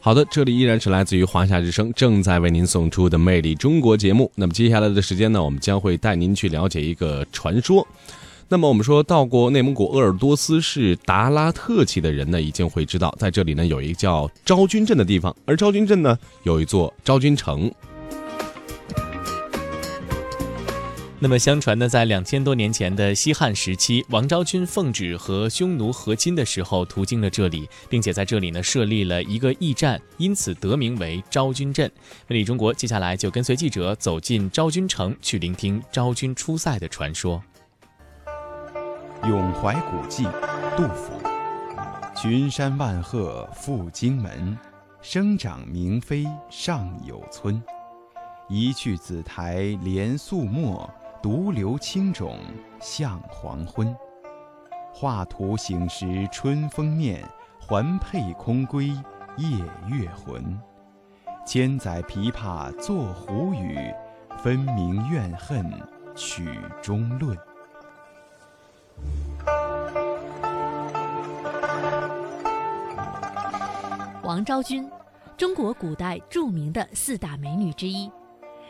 好的，这里依然是来自于华夏之声正在为您送出的《魅力中国》节目。那么接下来的时间呢，我们将会带您去了解一个传说。那么我们说到过内蒙古鄂尔多斯市达拉特旗的人呢，已经会知道，在这里呢有一个叫昭君镇的地方，而昭君镇呢有一座昭君城。那么，相传呢，在两千多年前的西汉时期，王昭君奉旨和匈奴和亲的时候，途经了这里，并且在这里呢设立了一个驿站，因此得名为昭君镇。魅力中国接下来就跟随记者走进昭君城，去聆听昭君出塞的传说。咏怀古迹，杜甫。群山万壑赴荆门，生长明妃尚有村。一去紫台连素墨。独留青冢向黄昏，画图醒时春风面，环佩空归夜月魂。千载琵琶作胡语，分明怨恨曲中论。王昭君，中国古代著名的四大美女之一。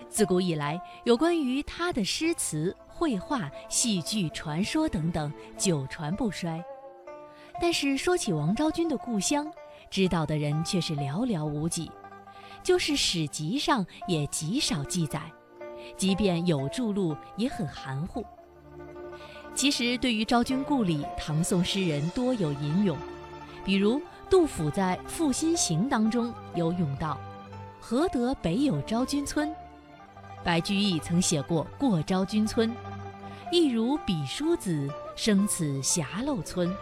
自古以来，有关于她的诗词、绘画、戏剧、传说等等，久传不衰。但是说起王昭君的故乡，知道的人却是寥寥无几，就是史籍上也极少记载，即便有著录，也很含糊。其实，对于昭君故里，唐宋诗人多有吟咏，比如杜甫在《赋新行》当中有咏道：“何得北有昭君村？”白居易曾写过《过昭君村》，一如彼书子生此狭陋村。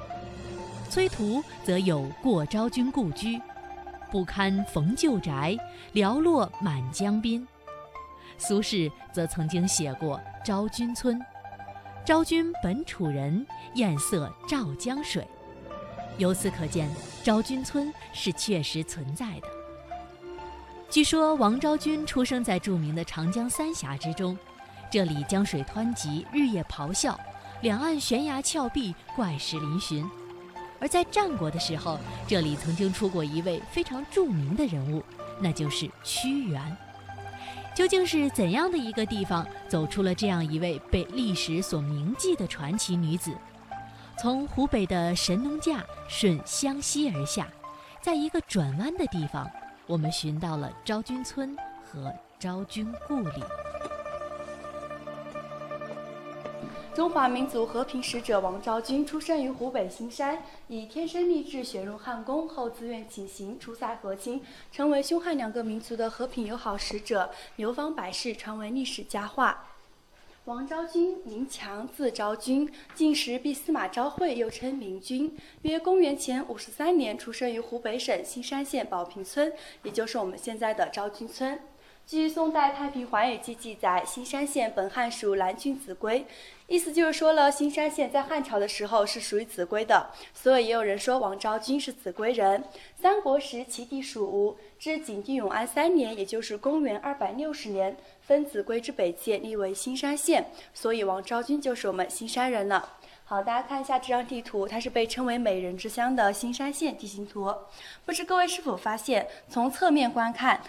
崔涂则有《过昭君故居》，不堪逢旧宅，寥落满江滨。苏轼则曾经写过《昭君村》，昭君本楚人，艳色照江水。由此可见，昭君村是确实存在的。据说王昭君出生在著名的长江三峡之中，这里江水湍急，日夜咆哮，两岸悬崖峭壁，怪石嶙峋。而在战国的时候，这里曾经出过一位非常著名的人物，那就是屈原。究竟是怎样的一个地方，走出了这样一位被历史所铭记的传奇女子？从湖北的神农架顺湘西而下，在一个转弯的地方。我们寻到了昭君村和昭君故里。中华民族和平使者王昭君出生于湖北兴山，以天生丽质选入汉宫，后自愿请行出塞和亲，成为匈汉两个民族的和平友好使者，流芳百世，传为历史佳话。王昭君，名强，字昭君，晋时避司马昭惠，又称明君。约公元前五十三年，出生于湖北省兴山县宝平村，也就是我们现在的昭君村。据宋代《太平寰宇记》记载，新山县本汉属蓝郡子规，意思就是说了，新山县在汉朝的时候是属于子规的，所以也有人说王昭君是子规人。三国时，其地属吴，至景帝永安三年，也就是公元二百六十年。分子规之北界，立为新山县，所以王昭君就是我们新山人了。好，大家看一下这张地图，它是被称为“美人之乡”的新山县地形图。不知各位是否发现，从侧面观看，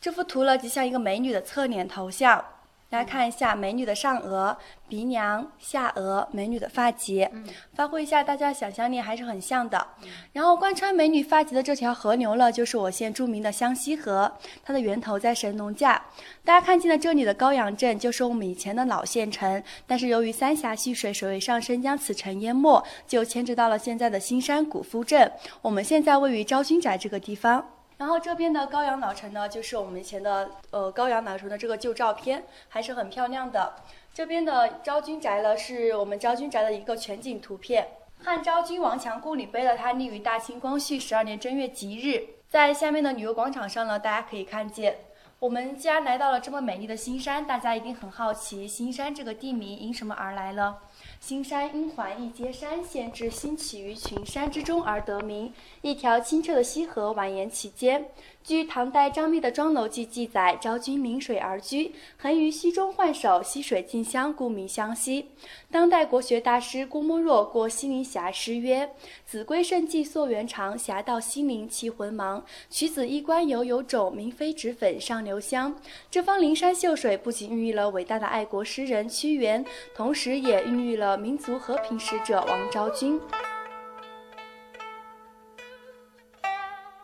这幅图呢，极像一个美女的侧脸头像。大家看一下美女的上额、鼻梁、下额，美女的发节，发挥一下大家想象力还是很像的。然后贯穿美女发髻的这条河流呢，就是我县著名的湘西河，它的源头在神农架。大家看见了这里的高阳镇，就是我们以前的老县城，但是由于三峡蓄水水位上升将此城淹没，就迁至到了现在的新山古夫镇。我们现在位于昭君宅这个地方。然后这边的高阳老城呢，就是我们以前的呃高阳老城的这个旧照片，还是很漂亮的。这边的昭君宅呢，是我们昭君宅的一个全景图片。汉昭君王强故里碑呢，它立于大清光绪十二年正月吉日，在下面的旅游广场上呢，大家可以看见。我们既然来到了这么美丽的新山，大家一定很好奇，新山这个地名因什么而来呢？新山因环一阶山县治兴起于群山之中而得名，一条清澈的溪河蜿蜒其间。据唐代张密的《庄楼记》记载，昭君临水而居，横于溪中浣手，溪水静香，故名湘溪。当代国学大师郭沫若过西陵峡诗曰：“子规胜迹溯源长，峡到西陵其浑茫。取子衣冠犹有种，明妃脂粉上留香。”这方灵山秀水不仅孕育了伟大的爱国诗人屈原，同时也孕育遇了民族和平使者王昭君。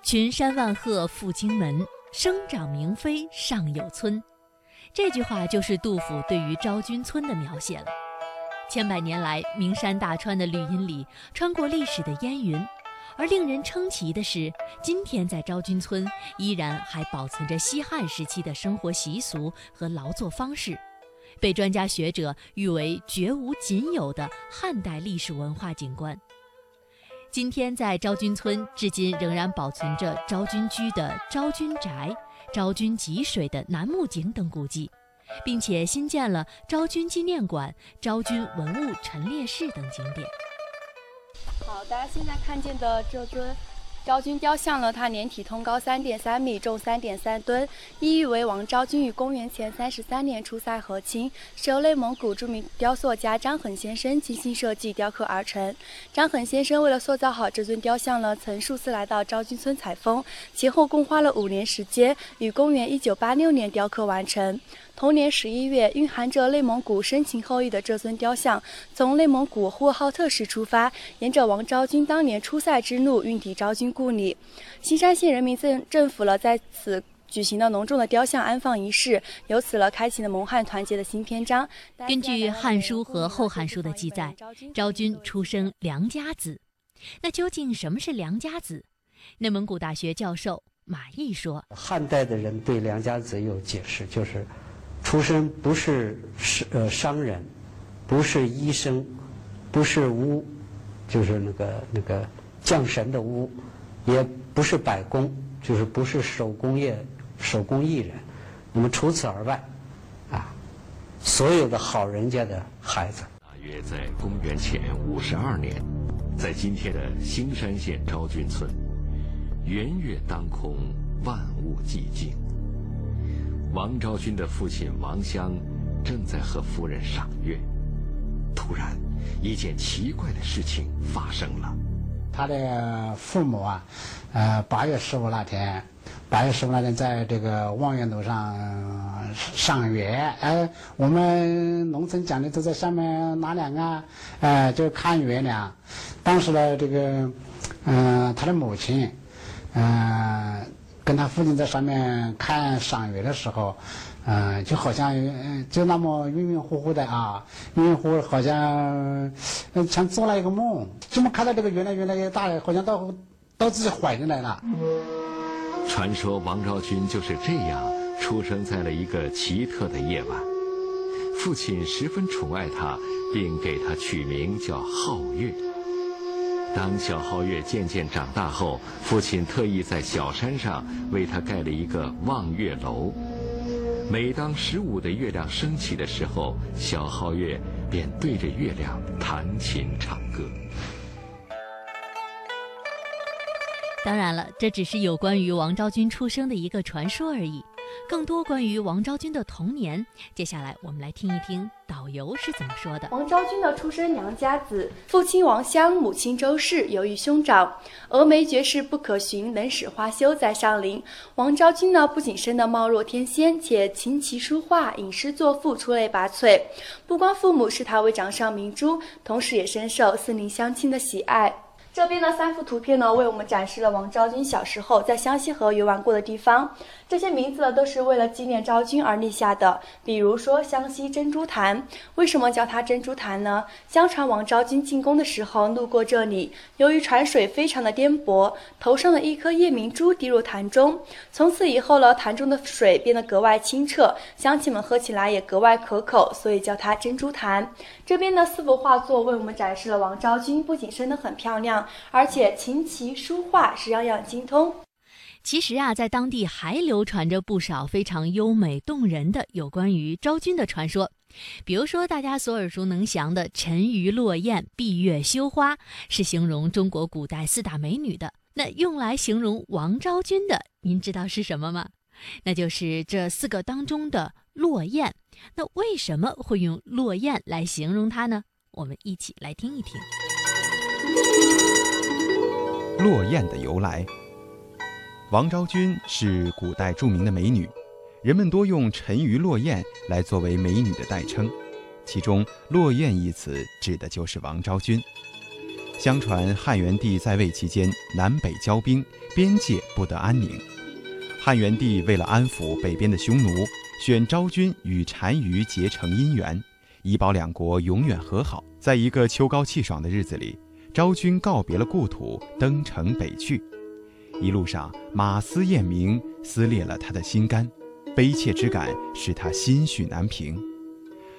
群山万壑赴荆门，生长明妃尚有村。这句话就是杜甫对于昭君村的描写了。千百年来，名山大川的绿荫里，穿过历史的烟云。而令人称奇的是，今天在昭君村依然还保存着西汉时期的生活习俗和劳作方式，被专家学者誉为绝无仅有的汉代历史文化景观。今天在昭君村，至今仍然保存着昭君居的昭君宅、昭君汲水的楠木井等古迹，并且新建了昭君纪念馆、昭君文物陈列室等景点。好，大家现在看见的这尊。昭君雕像呢，它年体通高三点三米，重三点三吨，意喻为王昭君于公元前三十三年出塞和亲，是由内蒙古著名雕塑家张衡先生精心设计雕刻而成。张衡先生为了塑造好这尊雕像呢，曾数次来到昭君村采风，前后共花了五年时间，于公元一九八六年雕刻完成。同年十一月，蕴含着内蒙古深情厚谊的这尊雕像，从内蒙古呼和浩特市出发，沿着王昭君当年出塞之路运抵昭君故里。新山县人民政政府了在此举行了隆重的雕像安放仪式，由此了开启了蒙汉团结的新篇章。根据《汉书》和《后汉书》的记载，昭君出生良家子。那究竟什么是良家子？内蒙古大学教授马毅说：“汉代的人对良家子有解释，就是。”出身不是是呃商人，不是医生，不是巫，就是那个那个降神的巫，也不是百工，就是不是手工业手工艺人。那么除此而外，啊，所有的好人家的孩子。大约在公元前五十二年，在今天的兴山县昭君村，圆月当空，万物寂静。王昭君的父亲王襄正在和夫人赏月，突然，一件奇怪的事情发生了。他的父母啊，呃，八月十五那天，八月十五那天在这个望月楼上赏月。哎，我们农村讲的都在下面纳凉啊，哎，就看月亮。当时呢，这个，嗯，他的母亲，嗯。跟他父亲在上面看赏月的时候，嗯，就好像就那么晕晕乎乎的啊，晕晕乎乎，好像像做了一个梦。怎么看到这个月亮越来越大，好像到到自己怀里来了。传说王昭君就是这样出生在了一个奇特的夜晚，父亲十分宠爱她，并给她取名叫皓月。当小皓月渐渐长大后，父亲特意在小山上为他盖了一个望月楼。每当十五的月亮升起的时候，小皓月便对着月亮弹琴唱歌。当然了，这只是有关于王昭君出生的一个传说而已。更多关于王昭君的童年，接下来我们来听一听导游是怎么说的。王昭君的出身娘家子，父亲王襄，母亲周氏，由于兄长峨眉绝世不可寻，能使花羞在上林。王昭君呢，不仅生得貌若天仙，且琴棋书画、吟诗作赋出类拔萃。不光父母视她为掌上明珠，同时也深受四邻乡亲的喜爱。这边的三幅图片呢，为我们展示了王昭君小时候在湘西河游玩过的地方。这些名字呢，都是为了纪念昭君而立下的。比如说湘西珍珠潭，为什么叫它珍珠潭呢？相传王昭君进宫的时候路过这里，由于船水非常的颠簸，头上的一颗夜明珠滴入潭中，从此以后呢，潭中的水变得格外清澈，乡亲们喝起来也格外可口，所以叫它珍珠潭。这边的四幅画作为我们展示了王昭君不仅生得很漂亮。而且琴棋书画是样样精通。其实啊，在当地还流传着不少非常优美动人的有关于昭君的传说。比如说，大家所耳熟能详的“沉鱼落雁、闭月羞花”是形容中国古代四大美女的。那用来形容王昭君的，您知道是什么吗？那就是这四个当中的落雁。那为什么会用落雁来形容她呢？我们一起来听一听。落雁的由来。王昭君是古代著名的美女，人们多用“沉鱼落雁”来作为美女的代称，其中“落雁”一词指的就是王昭君。相传汉元帝在位期间，南北交兵，边界不得安宁。汉元帝为了安抚北边的匈奴，选昭君与单于结成姻缘，以保两国永远和好。在一个秋高气爽的日子里，昭君告别了故土，登城北去。一路上，马嘶雁鸣，撕裂了他的心肝，悲切之感使他心绪难平。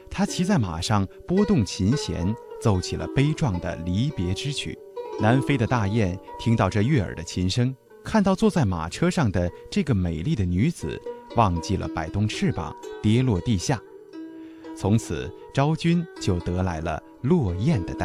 他骑在马上，拨动琴弦。奏起了悲壮的离别之曲。南飞的大雁听到这悦耳的琴声，看到坐在马车上的这个美丽的女子，忘记了摆动翅膀，跌落地下。从此，昭君就得来了落雁的代。